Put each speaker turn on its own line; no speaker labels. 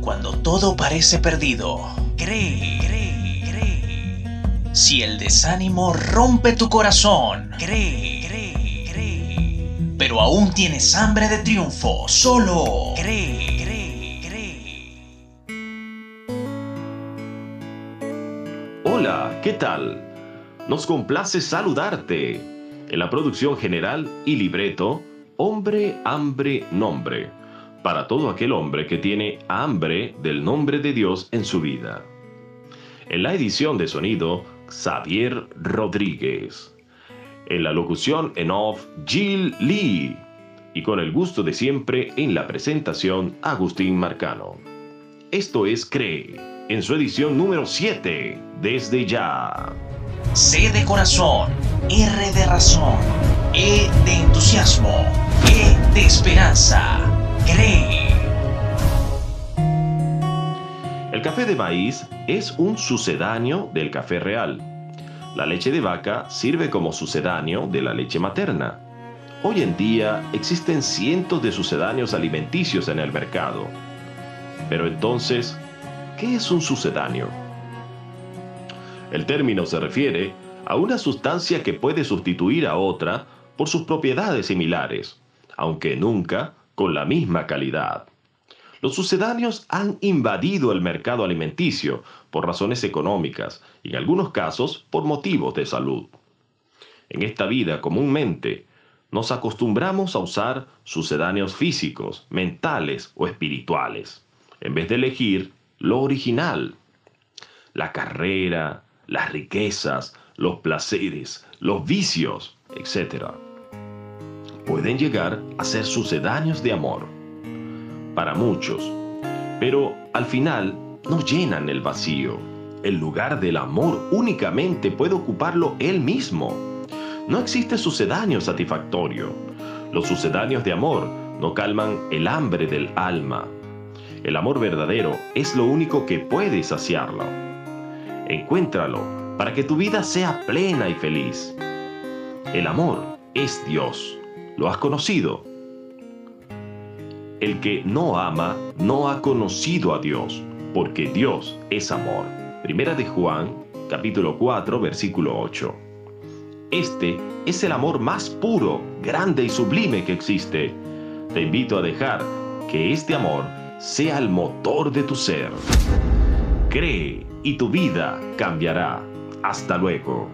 Cuando todo parece perdido, cree, cree, cree. Si el desánimo rompe tu corazón, cree, cree, cree. Pero aún tienes hambre de triunfo, solo cree, cree, cree.
Hola, ¿qué tal? Nos complace saludarte. En la producción general y libreto, Hombre, Hambre, Nombre para todo aquel hombre que tiene hambre del nombre de Dios en su vida. En la edición de sonido, Xavier Rodríguez. En la locución en off, Jill Lee. Y con el gusto de siempre en la presentación, Agustín Marcano. Esto es Cree, en su edición número 7, desde ya.
C de corazón, R de razón, E de entusiasmo, E de esperanza
el café de maíz es un sucedáneo del café real. La leche de vaca sirve como sucedáneo de la leche materna. Hoy en día existen cientos de sucedáneos alimenticios en el mercado. Pero entonces, ¿qué es un sucedáneo? El término se refiere a una sustancia que puede sustituir a otra por sus propiedades similares, aunque nunca con la misma calidad. Los sucedáneos han invadido el mercado alimenticio por razones económicas y en algunos casos por motivos de salud. En esta vida comúnmente nos acostumbramos a usar sucedáneos físicos, mentales o espirituales, en vez de elegir lo original. La carrera, las riquezas, los placeres, los vicios, etc pueden llegar a ser sucedáneos de amor para muchos, pero al final no llenan el vacío. El lugar del amor únicamente puede ocuparlo él mismo. No existe sucedáneo satisfactorio. Los sucedáneos de amor no calman el hambre del alma. El amor verdadero es lo único que puede saciarlo. Encuéntralo para que tu vida sea plena y feliz. El amor es Dios. ¿Lo has conocido? El que no ama no ha conocido a Dios, porque Dios es amor. Primera de Juan, capítulo 4, versículo 8. Este es el amor más puro, grande y sublime que existe. Te invito a dejar que este amor sea el motor de tu ser. Cree y tu vida cambiará. Hasta luego.